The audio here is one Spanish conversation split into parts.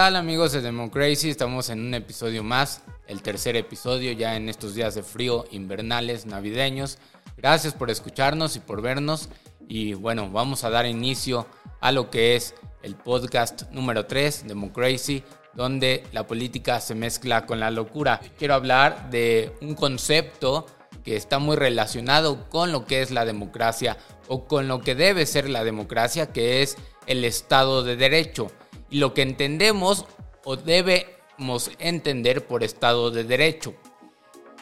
tal amigos de Democracy? Estamos en un episodio más, el tercer episodio ya en estos días de frío invernales, navideños. Gracias por escucharnos y por vernos. Y bueno, vamos a dar inicio a lo que es el podcast número 3, Democracy, donde la política se mezcla con la locura. Quiero hablar de un concepto que está muy relacionado con lo que es la democracia o con lo que debe ser la democracia, que es el Estado de Derecho. Y lo que entendemos o debemos entender por Estado de Derecho.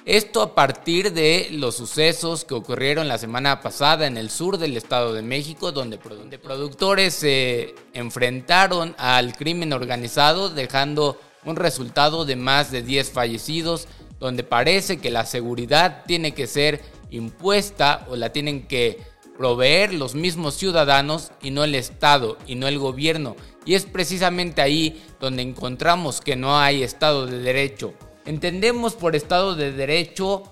Esto a partir de los sucesos que ocurrieron la semana pasada en el sur del Estado de México, donde, productores se enfrentaron al crimen organizado, dejando un resultado de más de 10 fallecidos, donde parece que la seguridad tiene que ser impuesta o la tienen que proveer los mismos ciudadanos y no el Estado y no el gobierno. Y es precisamente ahí donde encontramos que no hay Estado de Derecho. Entendemos por Estado de Derecho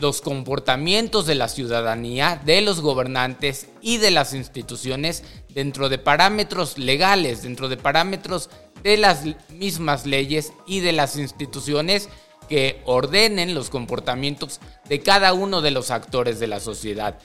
los comportamientos de la ciudadanía, de los gobernantes y de las instituciones dentro de parámetros legales, dentro de parámetros de las mismas leyes y de las instituciones que ordenen los comportamientos de cada uno de los actores de la sociedad.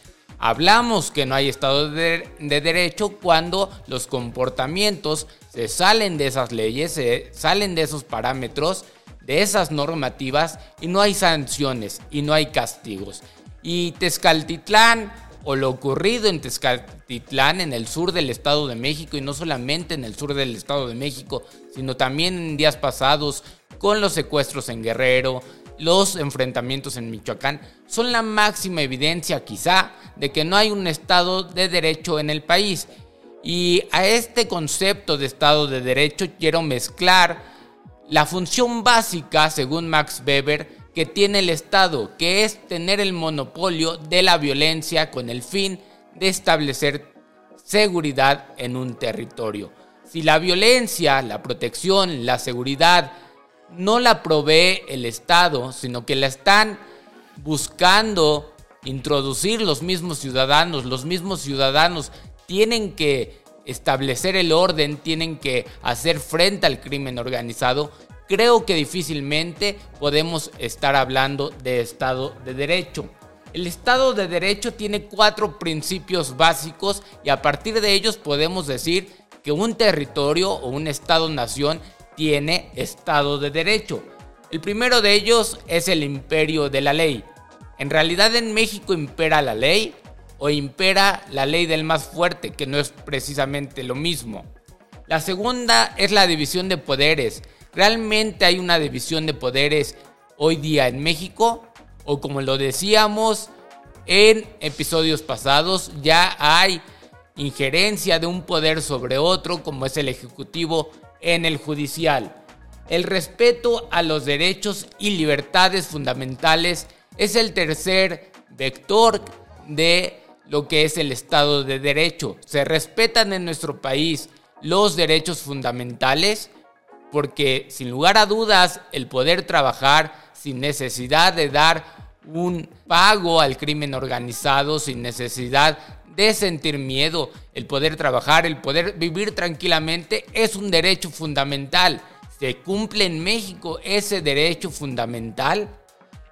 Hablamos que no hay Estado de, Derecho cuando los comportamientos se salen de esas leyes, se salen de esos parámetros, de esas normativas y no hay sanciones y no hay castigos. Y Tezcaltitlán o lo ocurrido en Tezcaltitlán, en el sur del Estado de México, y no solamente en el sur del Estado de México, sino también en días pasados con los secuestros en Guerrero, los enfrentamientos en Michoacán, son la máxima evidencia quizá de que no hay un Estado de Derecho en el país. Y a este concepto de Estado de Derecho quiero mezclar la función básica, según Max Weber, que tiene el Estado, que es tener el monopolio de la violencia con el fin de establecer seguridad en un territorio. Si la violencia, la protección, la seguridad no la provee el Estado, sino que la están buscando introducir los mismos ciudadanos, los mismos ciudadanos tienen que establecer el orden, tienen que hacer frente al crimen organizado, creo que difícilmente podemos estar hablando de Estado de Derecho. El Estado de Derecho tiene cuatro principios básicos y a partir de ellos podemos decir que un territorio o un Estado-nación tiene Estado de Derecho. El primero de ellos es el imperio de la ley. En realidad en México impera la ley o impera la ley del más fuerte, que no es precisamente lo mismo. La segunda es la división de poderes. ¿Realmente hay una división de poderes hoy día en México? O como lo decíamos en episodios pasados, ya hay injerencia de un poder sobre otro, como es el Ejecutivo en el Judicial. El respeto a los derechos y libertades fundamentales es el tercer vector de lo que es el Estado de Derecho. Se respetan en nuestro país los derechos fundamentales porque sin lugar a dudas el poder trabajar sin necesidad de dar un pago al crimen organizado, sin necesidad de sentir miedo, el poder trabajar, el poder vivir tranquilamente es un derecho fundamental. Se cumple en México ese derecho fundamental.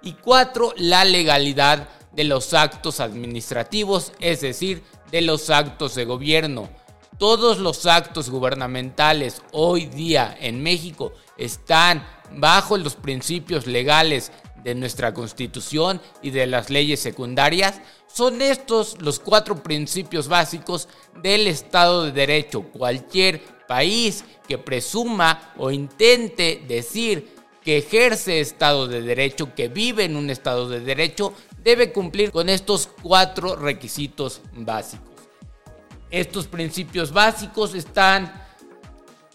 Y cuatro, la legalidad de los actos administrativos, es decir, de los actos de gobierno. Todos los actos gubernamentales hoy día en México están bajo los principios legales de nuestra constitución y de las leyes secundarias. Son estos los cuatro principios básicos del Estado de Derecho. Cualquier país que presuma o intente decir que ejerce Estado de Derecho, que vive en un Estado de Derecho, debe cumplir con estos cuatro requisitos básicos. Estos principios básicos están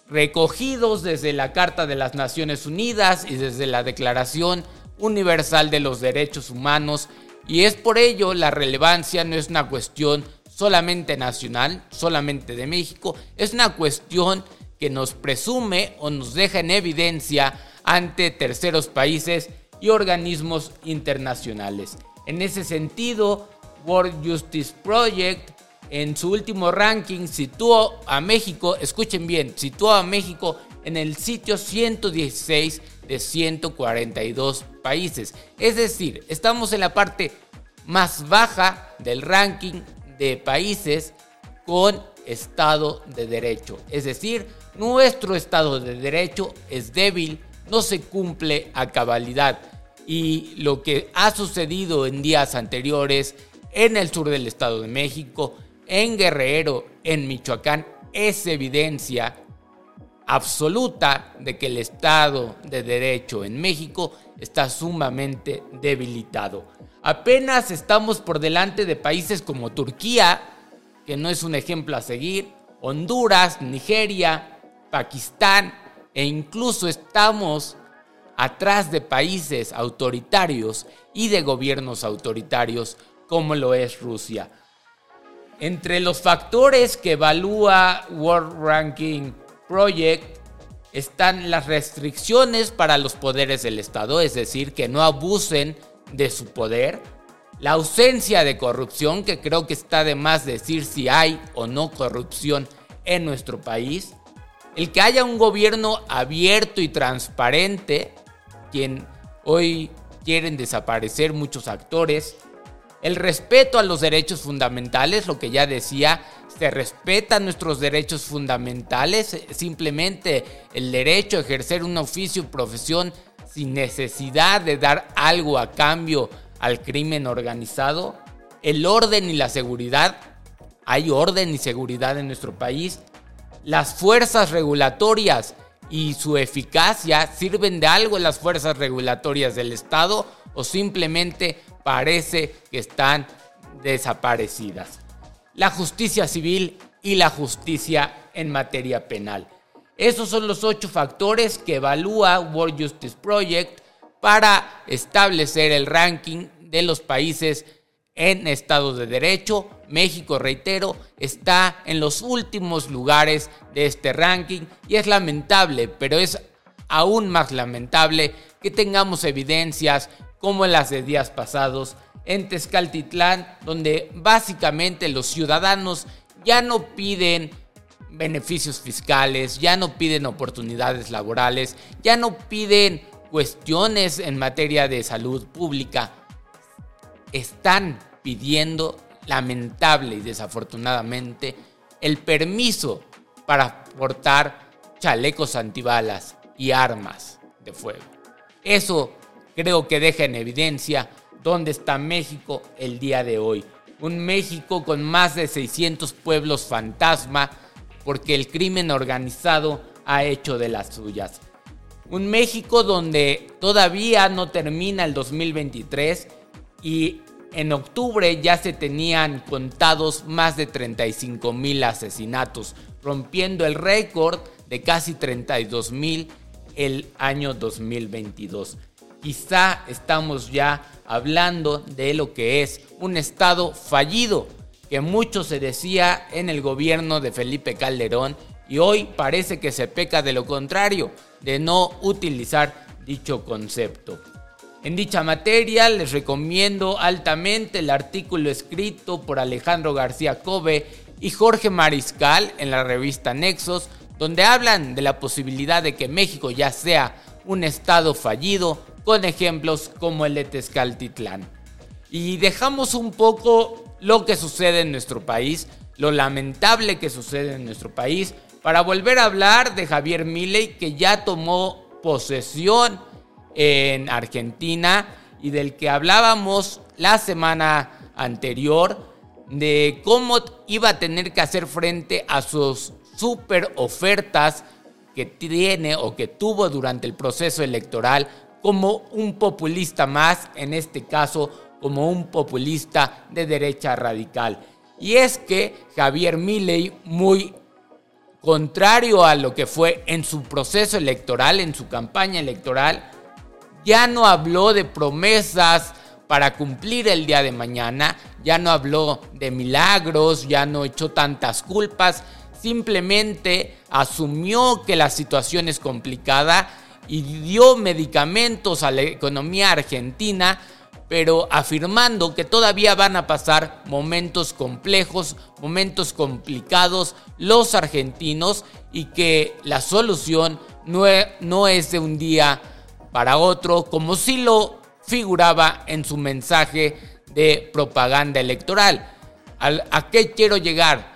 recogidos desde la Carta de las Naciones Unidas y desde la Declaración Universal de los Derechos Humanos y es por ello la relevancia no es una cuestión solamente nacional, solamente de México, es una cuestión que nos presume o nos deja en evidencia ante terceros países y organismos internacionales. En ese sentido, World Justice Project en su último ranking situó a México, escuchen bien, situó a México en el sitio 116 de 142 países. Es decir, estamos en la parte más baja del ranking de países con Estado de Derecho. Es decir, nuestro Estado de Derecho es débil, no se cumple a cabalidad. Y lo que ha sucedido en días anteriores en el sur del Estado de México, en Guerrero, en Michoacán, es evidencia absoluta de que el Estado de Derecho en México está sumamente debilitado. Apenas estamos por delante de países como Turquía, que no es un ejemplo a seguir, Honduras, Nigeria, Pakistán e incluso estamos atrás de países autoritarios y de gobiernos autoritarios como lo es Rusia. Entre los factores que evalúa World Ranking Project están las restricciones para los poderes del Estado, es decir, que no abusen de su poder, la ausencia de corrupción, que creo que está de más decir si hay o no corrupción en nuestro país, el que haya un gobierno abierto y transparente, quien hoy quieren desaparecer muchos actores, el respeto a los derechos fundamentales, lo que ya decía, se respetan nuestros derechos fundamentales, simplemente el derecho a ejercer un oficio o profesión sin necesidad de dar algo a cambio al crimen organizado, el orden y la seguridad, hay orden y seguridad en nuestro país, las fuerzas regulatorias y su eficacia sirven de algo las fuerzas regulatorias del Estado o simplemente parece que están desaparecidas. La justicia civil y la justicia en materia penal. Esos son los ocho factores que evalúa World Justice Project para establecer el ranking de los países en Estado de Derecho. México, reitero, está en los últimos lugares de este ranking y es lamentable, pero es aún más lamentable que tengamos evidencias como las de días pasados en Tezcaltitlán, donde básicamente los ciudadanos ya no piden beneficios fiscales, ya no piden oportunidades laborales, ya no piden cuestiones en materia de salud pública, están pidiendo lamentable y desafortunadamente el permiso para portar chalecos antibalas y armas de fuego. Eso creo que deja en evidencia dónde está México el día de hoy. Un México con más de 600 pueblos fantasma porque el crimen organizado ha hecho de las suyas. Un México donde todavía no termina el 2023 y en octubre ya se tenían contados más de 35 mil asesinatos, rompiendo el récord de casi 32 mil el año 2022. Quizá estamos ya hablando de lo que es un Estado fallido, que mucho se decía en el gobierno de Felipe Calderón y hoy parece que se peca de lo contrario, de no utilizar dicho concepto. En dicha materia les recomiendo altamente el artículo escrito por Alejandro García Cove y Jorge Mariscal en la revista Nexos, donde hablan de la posibilidad de que México ya sea un estado fallido, con ejemplos como el de Tezcaltitlán. Y dejamos un poco lo que sucede en nuestro país, lo lamentable que sucede en nuestro país, para volver a hablar de Javier Milei que ya tomó posesión en Argentina y del que hablábamos la semana anterior de cómo iba a tener que hacer frente a sus super ofertas que tiene o que tuvo durante el proceso electoral como un populista más, en este caso como un populista de derecha radical. Y es que Javier Milei, muy contrario a lo que fue en su proceso electoral, en su campaña electoral, ya no habló de promesas para cumplir el día de mañana, ya no habló de milagros, ya no echó tantas culpas, simplemente asumió que la situación es complicada y dio medicamentos a la economía argentina, pero afirmando que todavía van a pasar momentos complejos, momentos complicados los argentinos y que la solución no es, no es de un día para otro, como si lo figuraba en su mensaje de propaganda electoral. ¿A qué quiero llegar?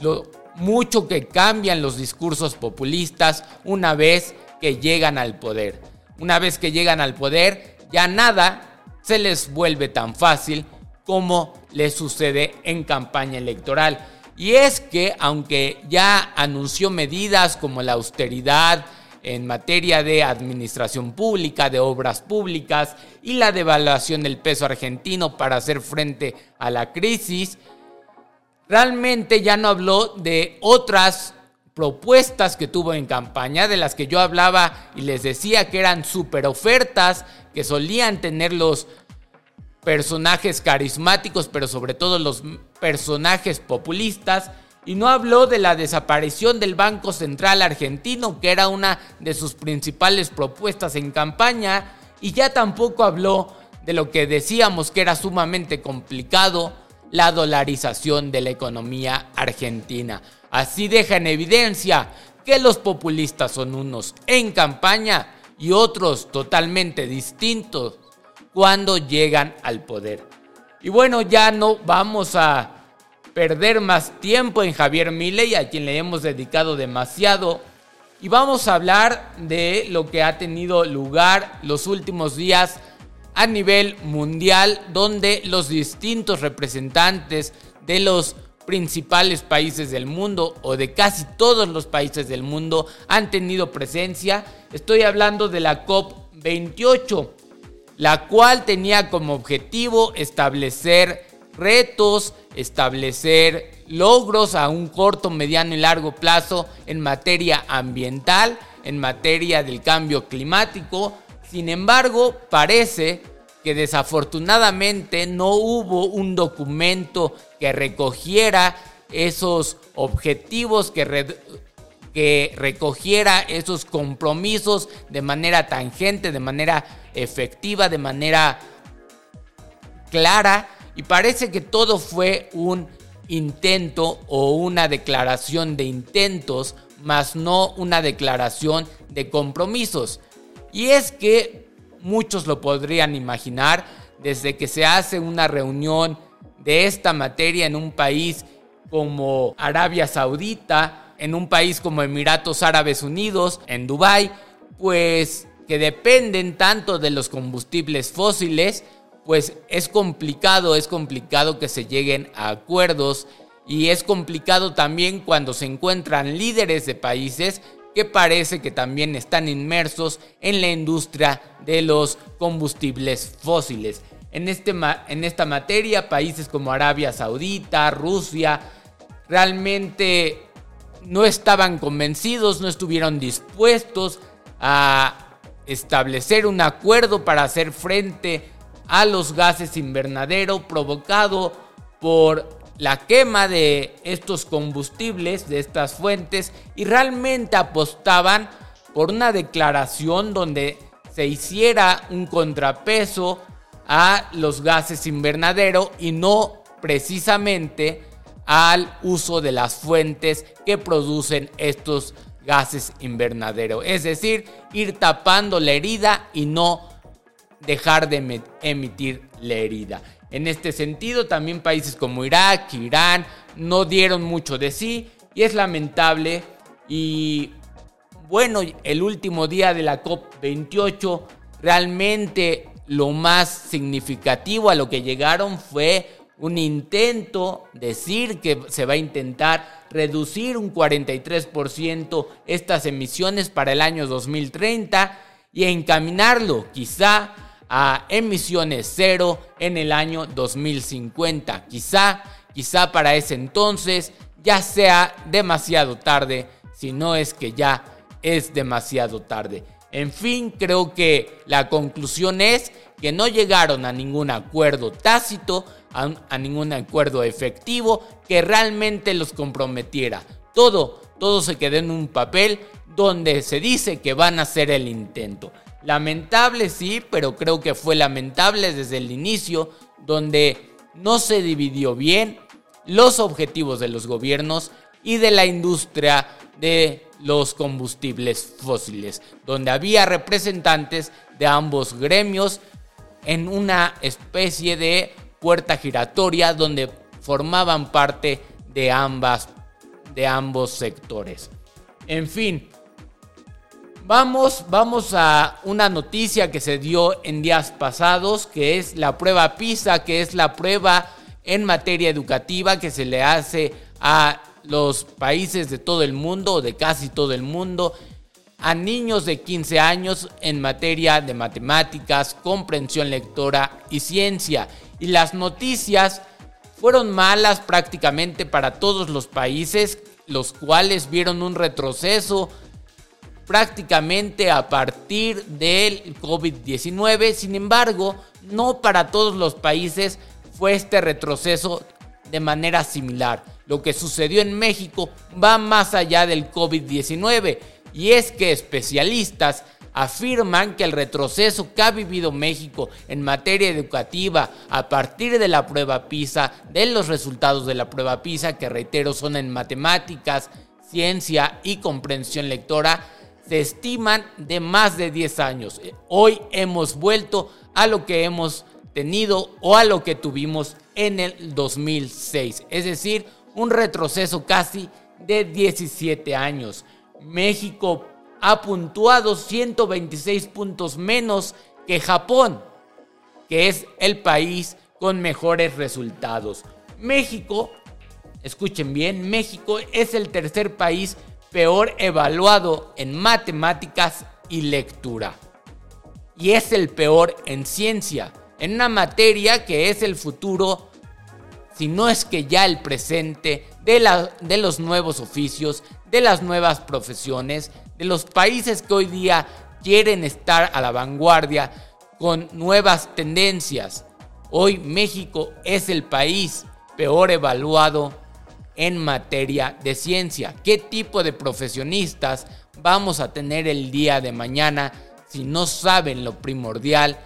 Lo mucho que cambian los discursos populistas una vez que llegan al poder. Una vez que llegan al poder, ya nada se les vuelve tan fácil como les sucede en campaña electoral. Y es que aunque ya anunció medidas como la austeridad en materia de administración pública, de obras públicas y la devaluación del peso argentino para hacer frente a la crisis, realmente ya no habló de otras propuestas que tuvo en campaña, de las que yo hablaba y les decía que eran super ofertas, que solían tener los personajes carismáticos, pero sobre todo los personajes populistas. Y no habló de la desaparición del Banco Central argentino, que era una de sus principales propuestas en campaña. Y ya tampoco habló de lo que decíamos que era sumamente complicado, la dolarización de la economía argentina. Así deja en evidencia que los populistas son unos en campaña y otros totalmente distintos cuando llegan al poder. Y bueno, ya no vamos a perder más tiempo en Javier Milei, a quien le hemos dedicado demasiado. Y vamos a hablar de lo que ha tenido lugar los últimos días a nivel mundial, donde los distintos representantes de los principales países del mundo o de casi todos los países del mundo han tenido presencia. Estoy hablando de la COP28, la cual tenía como objetivo establecer retos, establecer logros a un corto, mediano y largo plazo en materia ambiental, en materia del cambio climático. Sin embargo, parece que desafortunadamente no hubo un documento que recogiera esos objetivos, que, recogiera esos compromisos de manera tangente, de manera efectiva, de manera clara. Y parece que todo fue un intento o una declaración de intentos, más no una declaración de compromisos. Y es que muchos lo podrían imaginar, desde que se hace una reunión de esta materia en un país como Arabia Saudita, en un país como Emiratos Árabes Unidos, en Dubái, pues que dependen tanto de los combustibles fósiles, pues es complicado, es complicado que se lleguen a acuerdos y es complicado también cuando se encuentran líderes de países que parece que también están inmersos en la industria de los combustibles fósiles. En, este, en esta materia, países como Arabia Saudita, Rusia, realmente no estaban convencidos, no estuvieron dispuestos a establecer un acuerdo para hacer frente a los gases invernadero provocado por la quema de estos combustibles, de estas fuentes, y realmente apostaban por una declaración donde se hiciera un contrapeso a los gases invernadero y no precisamente al uso de las fuentes que producen estos gases invernadero. Es decir, ir tapando la herida y no dejar de emitir la herida. En este sentido, también países como Irak, Irán, no dieron mucho de sí y es lamentable. Y bueno, el último día de la COP28, realmente lo más significativo a lo que llegaron fue un intento, decir que se va a intentar reducir un 43% estas emisiones para el año 2030 y encaminarlo quizá a emisiones cero en el año 2050. Quizá, quizá para ese entonces ya sea demasiado tarde, si no es que ya es demasiado tarde. En fin, creo que la conclusión es que no llegaron a ningún acuerdo tácito, a, a, ningún acuerdo efectivo que realmente los comprometiera. Todo, todo se quedó en un papel donde se dice que van a hacer el intento. Lamentable sí, pero creo que fue lamentable desde el inicio, donde no se dividió bien los objetivos de los gobiernos y de la industria de los combustibles fósiles, donde había representantes de ambos gremios en una especie de puerta giratoria donde formaban parte de ambas de ambos sectores. En fin, vamos vamos a una noticia que se dio en días pasados, que es la prueba PISA, que es la prueba en materia educativa que se le hace a los países de todo el mundo, o de casi todo el mundo, a niños de 15 años en materia de matemáticas, comprensión lectora y ciencia. Y las noticias fueron malas prácticamente para todos los países, los cuales vieron un retroceso prácticamente a partir del COVID-19. Sin embargo, no para todos los países fue este retroceso de manera similar. Lo que sucedió en México va más allá del COVID-19 y es que especialistas afirman que el retroceso que ha vivido México en materia educativa a partir de la prueba PISA, de los resultados de la prueba PISA, que reitero son en matemáticas, ciencia y comprensión lectora, se estiman de más de 10 años. Hoy hemos vuelto a lo que hemos tenido o a lo que tuvimos en el 2006, es decir, un retroceso casi de 17 años. México ha puntuado 126 puntos menos que Japón, que es el país con mejores resultados. México, escuchen bien, México es el tercer país peor evaluado en matemáticas y lectura. Y es el peor en ciencia, en una materia que es el futuro si no es que ya el presente de, la, de los nuevos oficios, de las nuevas profesiones, de los países que hoy día quieren estar a la vanguardia con nuevas tendencias. Hoy México es el país peor evaluado en materia de ciencia. ¿Qué tipo de profesionistas vamos a tener el día de mañana si no saben lo primordial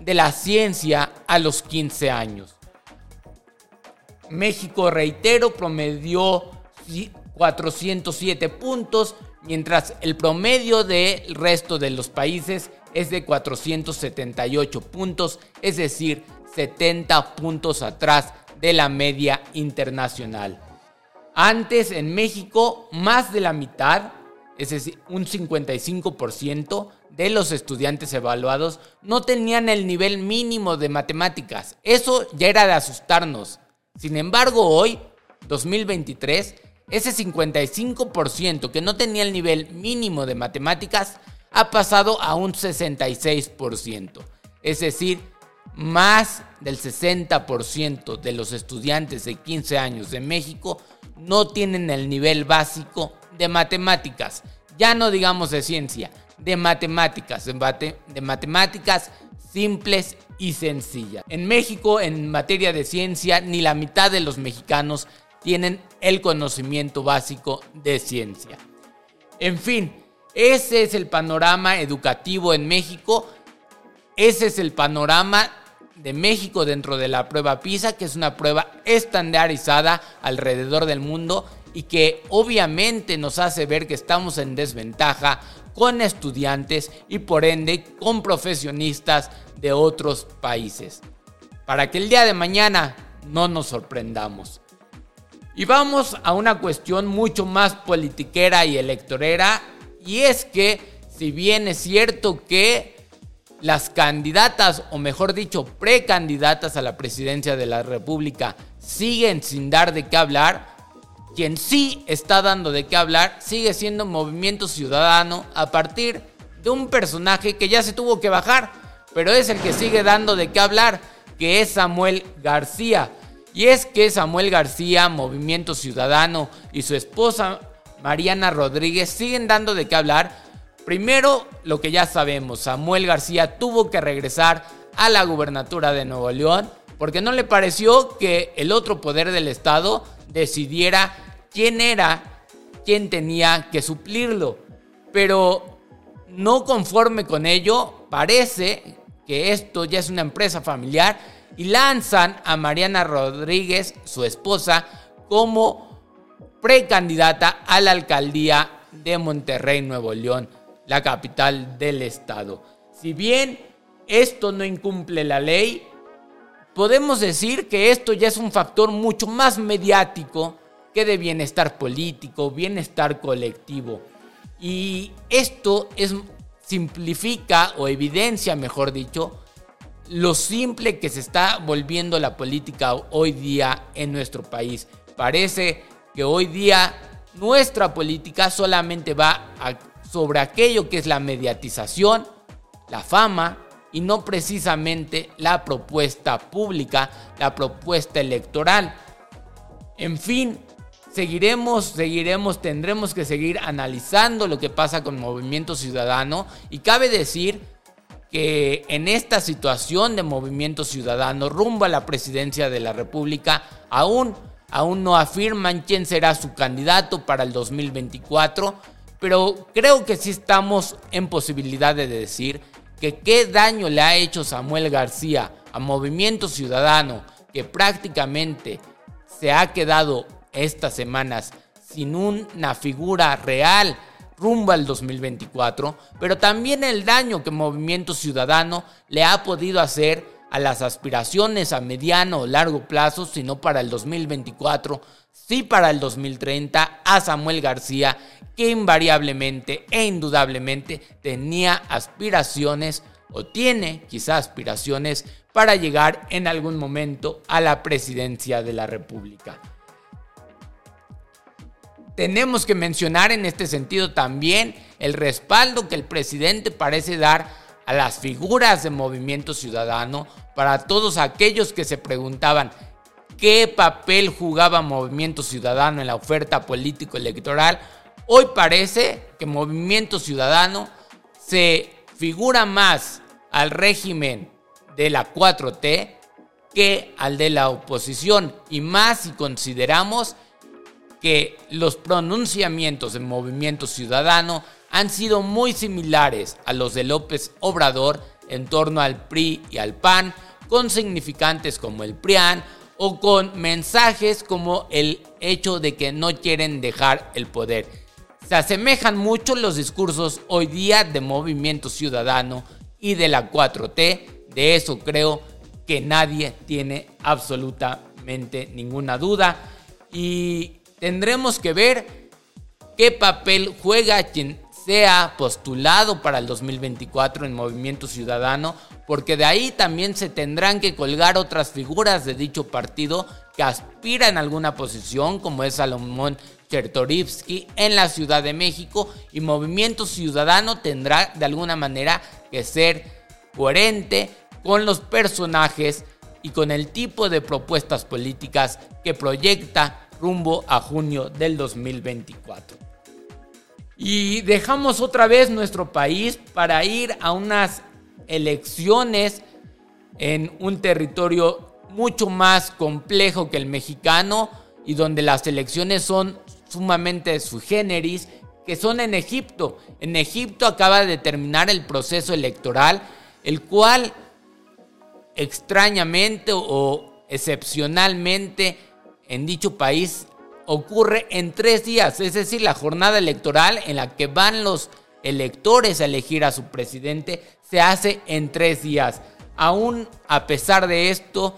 de la ciencia a los 15 años? México, reitero, promedió 407 puntos, mientras el promedio del resto de los países es de 478 puntos, es decir, 70 puntos atrás de la media internacional. Antes en México, más de la mitad, es decir, un 55% de los estudiantes evaluados no tenían el nivel mínimo de matemáticas. Eso ya era de asustarnos. Sin embargo, hoy, 2023, ese 55% que no tenía el nivel mínimo de matemáticas ha pasado a un 66%. Es decir, más del 60% de los estudiantes de 15 años de México no tienen el nivel básico de matemáticas. Ya no digamos de ciencia, de matemáticas, de, matemáticas simples y sencillas. En México, en materia de ciencia, ni la mitad de los mexicanos tienen el conocimiento básico de ciencia. En fin, ese es el panorama educativo en México. Ese es el panorama de México dentro de la prueba PISA, que es una prueba estandarizada alrededor del mundo y que obviamente nos hace ver que estamos en desventaja con estudiantes y por ende con profesionistas de otros países. Para que el día de mañana no nos sorprendamos. Y vamos a una cuestión mucho más politiquera y electorera. Y es que si bien es cierto que las candidatas, o mejor dicho, precandidatas a la presidencia de la República siguen sin dar de qué hablar, quien sí está dando de qué hablar sigue siendo Movimiento Ciudadano a partir de un personaje que ya se tuvo que bajar, pero es el que sigue dando de qué hablar, que es Samuel García. Y es que Samuel García, Movimiento Ciudadano y su esposa Mariana Rodríguez siguen dando de qué hablar. Primero, lo que ya sabemos, Samuel García tuvo que regresar a la gubernatura de Nuevo León porque no le pareció que el otro poder del Estado decidiera quién era quien tenía que suplirlo. Pero no conforme con ello, parece que esto ya es una empresa familiar y lanzan a Mariana Rodríguez, su esposa, como precandidata a la alcaldía de Monterrey, Nuevo León, la capital del estado. Si bien esto no incumple la ley, podemos decir que esto ya es un factor mucho más mediático que de bienestar político, bienestar colectivo. Y esto es, simplifica o evidencia, mejor dicho, lo simple que se está volviendo la política hoy día en nuestro país. Parece que hoy día nuestra política solamente va sobre aquello que es la mediatización, la fama y no precisamente la propuesta pública, la propuesta electoral. En fin, seguiremos, seguiremos, tendremos que seguir analizando lo que pasa con Movimiento Ciudadano y cabe decir que en esta situación de Movimiento Ciudadano rumbo a la presidencia de la República aún aún no afirman quién será su candidato para el 2024, pero creo que sí estamos en posibilidad de decir que qué daño le ha hecho Samuel García a Movimiento Ciudadano, que prácticamente se ha quedado estas semanas sin una figura real rumbo al 2024, pero también el daño que Movimiento Ciudadano le ha podido hacer a las aspiraciones a mediano o largo plazo, sino para el 2024, sí para el 2030, a Samuel García, que invariablemente e indudablemente tenía aspiraciones o tiene quizás aspiraciones para llegar en algún momento a la presidencia de la República. Tenemos que mencionar en este sentido también el respaldo que el presidente parece dar a las figuras de movimiento ciudadano, para todos aquellos que se preguntaban qué papel jugaba Movimiento Ciudadano en la oferta político-electoral, hoy parece que Movimiento Ciudadano se figura más al régimen de la 4T que al de la oposición. Y más si consideramos que los pronunciamientos del movimiento ciudadano han sido muy similares a los de López Obrador en torno al PRI y al PAN, con significantes como el PRIAN o con mensajes como el hecho de que no quieren dejar el poder. Se asemejan mucho los discursos hoy día de Movimiento Ciudadano y de la 4T, de eso creo que nadie tiene absolutamente ninguna duda y tendremos que ver qué papel juega quien sea postulado para el 2024 en Movimiento Ciudadano, porque de ahí también se tendrán que colgar otras figuras de dicho partido que aspiran a alguna posición, como es Salomón Chertorivsky en la Ciudad de México, y Movimiento Ciudadano tendrá de alguna manera que ser coherente con los personajes y con el tipo de propuestas políticas que proyecta rumbo a junio del 2024. Y dejamos otra vez nuestro país para ir a unas elecciones en un territorio mucho más complejo que el mexicano y donde las elecciones son sumamente su generis, que son en Egipto. En Egipto acaba de terminar el proceso electoral, el cual extrañamente o excepcionalmente en dicho país ocurre en tres días, es decir, la jornada electoral en la que van los electores a elegir a su presidente se hace en tres días. Aún a pesar de esto,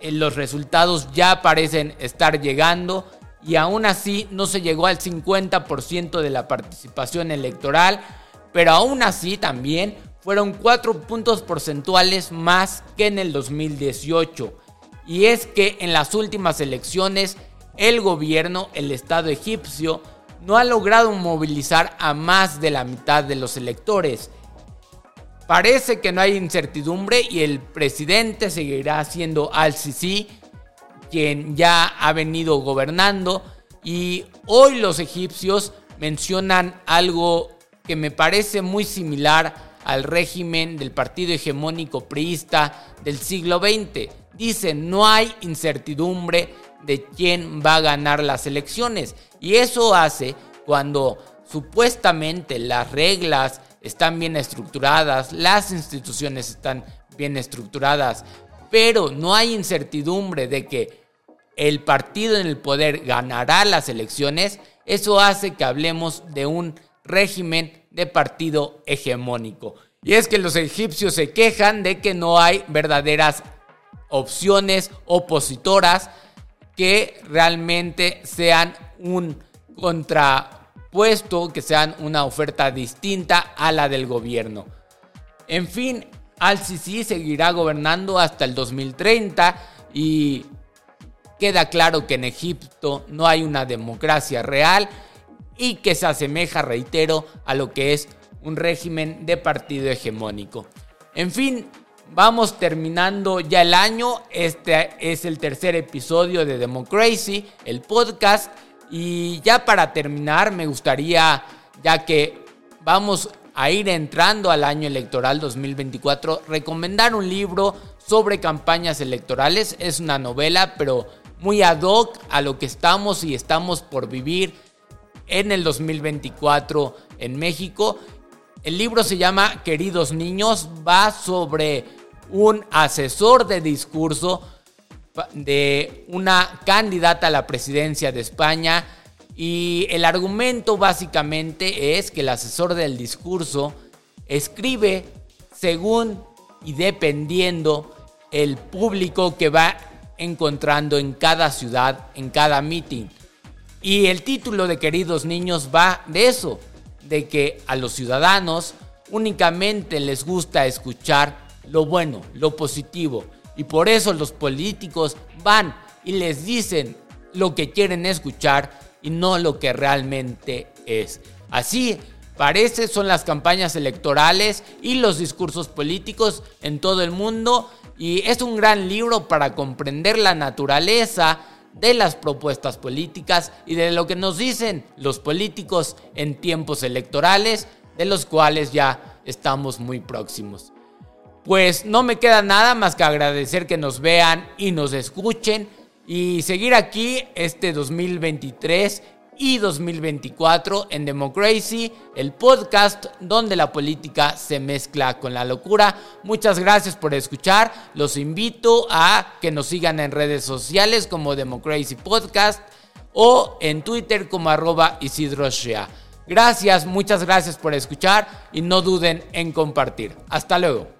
eh, los resultados ya parecen estar llegando y aún así no se llegó al 50% de la participación electoral, pero aún así también fueron cuatro puntos porcentuales más que en el 2018. Y es que en las últimas elecciones el gobierno, el Estado egipcio, no ha logrado movilizar a más de la mitad de los electores. Parece que no hay incertidumbre y el presidente seguirá siendo Al-Sisi, quien ya ha venido gobernando. Y hoy los egipcios mencionan algo que me parece muy similar al régimen del partido hegemónico priista del siglo XX. Dicen, no hay incertidumbre de quién va a ganar las elecciones. Y eso hace cuando supuestamente las reglas están bien estructuradas, las instituciones están bien estructuradas, pero no hay incertidumbre de que el partido en el poder ganará las elecciones, eso hace que hablemos de un régimen de partido hegemónico. Y es que los egipcios se quejan de que no hay verdaderas opciones opositoras que realmente sean un contrapuesto, que sean una oferta distinta a la del gobierno. En fin, Al-Sisi seguirá gobernando hasta el 2030 y queda claro que en Egipto no hay una democracia real y que se asemeja, reitero, a lo que es un régimen de partido hegemónico. En fin, vamos terminando ya el año. Este es el tercer episodio de Democracy, el podcast. Y ya para terminar, me gustaría, ya que vamos a ir entrando al año electoral 2024, recomendar un libro sobre campañas electorales. Es una novela, pero muy ad hoc a lo que estamos y estamos por vivir en el 2024 en México. El libro se llama Queridos Niños, va sobre un asesor de discurso de una candidata a la presidencia de España y el argumento básicamente es que el asesor del discurso escribe según y dependiendo el público que va encontrando en cada ciudad, en cada meeting. Y el título de Queridos Niños va de eso, de que a los ciudadanos únicamente les gusta escuchar lo bueno, lo positivo. Y por eso los políticos van y les dicen lo que quieren escuchar y no lo que realmente es. Así parece son las campañas electorales y los discursos políticos en todo el mundo y es un gran libro para comprender la naturaleza de las propuestas políticas y de lo que nos dicen los políticos en tiempos electorales, de los cuales ya estamos muy próximos. Pues no me queda nada más que agradecer que nos vean y nos escuchen y seguir aquí este 2023 y 2024 en Democracy, el podcast donde la política se mezcla con la locura. Muchas gracias por escuchar. Los invito a que nos sigan en redes sociales como Democracy Podcast o en Twitter como arroba Isidro Gracias, muchas gracias por escuchar y no duden en compartir. Hasta luego.